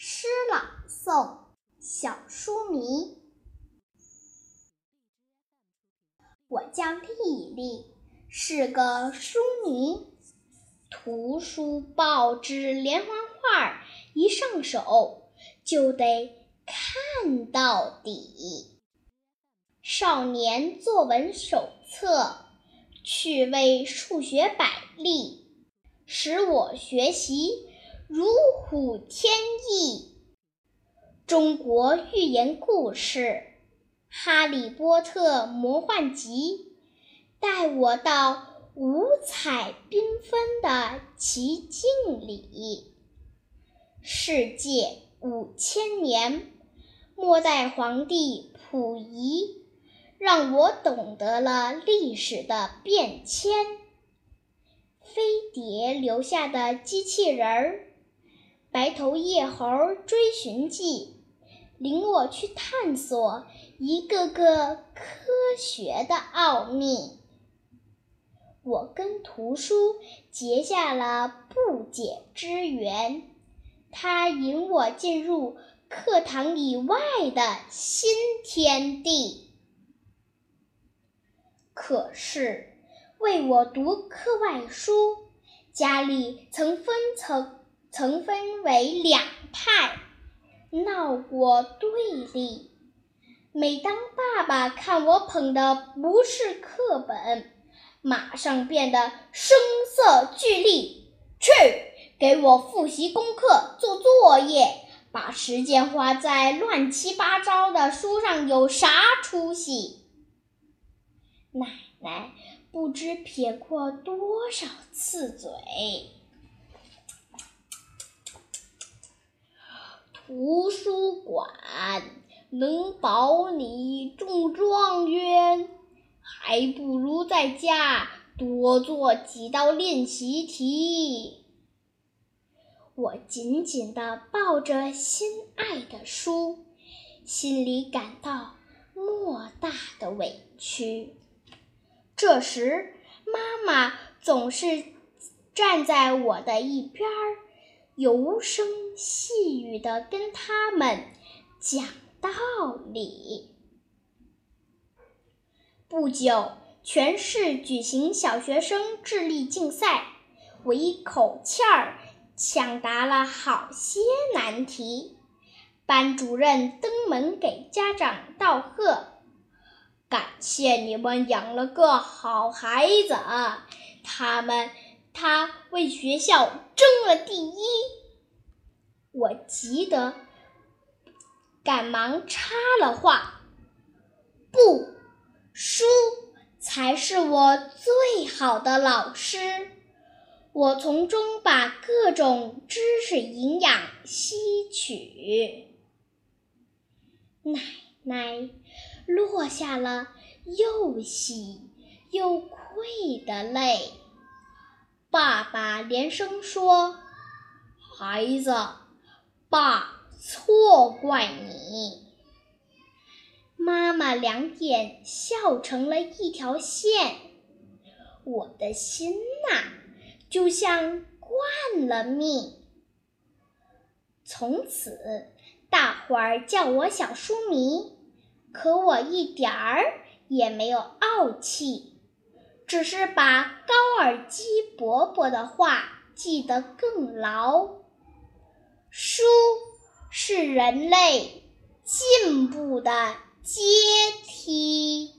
诗朗诵，小书迷。我叫丽丽，是个书迷。图书、报纸、连环画一上手，就得看到底。少年作文手册，趣味数学百例，使我学习如虎添翼。中国寓言故事《哈利波特魔幻集》，带我到五彩缤纷的奇境里。世界五千年，末代皇帝溥仪。让我懂得了历史的变迁。飞碟留下的机器人儿，《白头叶猴追寻记》，领我去探索一个个科学的奥秘。我跟图书结下了不解之缘，它引我进入课堂以外的新天地。可是，为我读课外书，家里曾分曾曾分为两派，闹过对立。每当爸爸看我捧的不是课本，马上变得声色俱厉，去给我复习功课、做作业，把时间花在乱七八糟的书上有啥出息？奶奶不知撇过多少次嘴。图书馆能保你中状元，还不如在家多做几道练习题。我紧紧地抱着心爱的书，心里感到莫大的委屈。这时，妈妈总是站在我的一边儿，柔声细语的跟他们讲道理。不久，全市举行小学生智力竞赛，我一口气儿抢答了好些难题。班主任登门给家长道贺。感谢你们养了个好孩子，他们他为学校争了第一。我急得赶忙插了话：“不，书才是我最好的老师，我从中把各种知识营养吸取。”奶奶。落下了又喜又愧的泪。爸爸连声说：“孩子，爸错怪你。”妈妈两眼笑成了一条线。我的心呐，就像灌了蜜。从此，大伙儿叫我小书迷。可我一点儿也没有傲气，只是把高尔基伯伯的话记得更牢。书是人类进步的阶梯。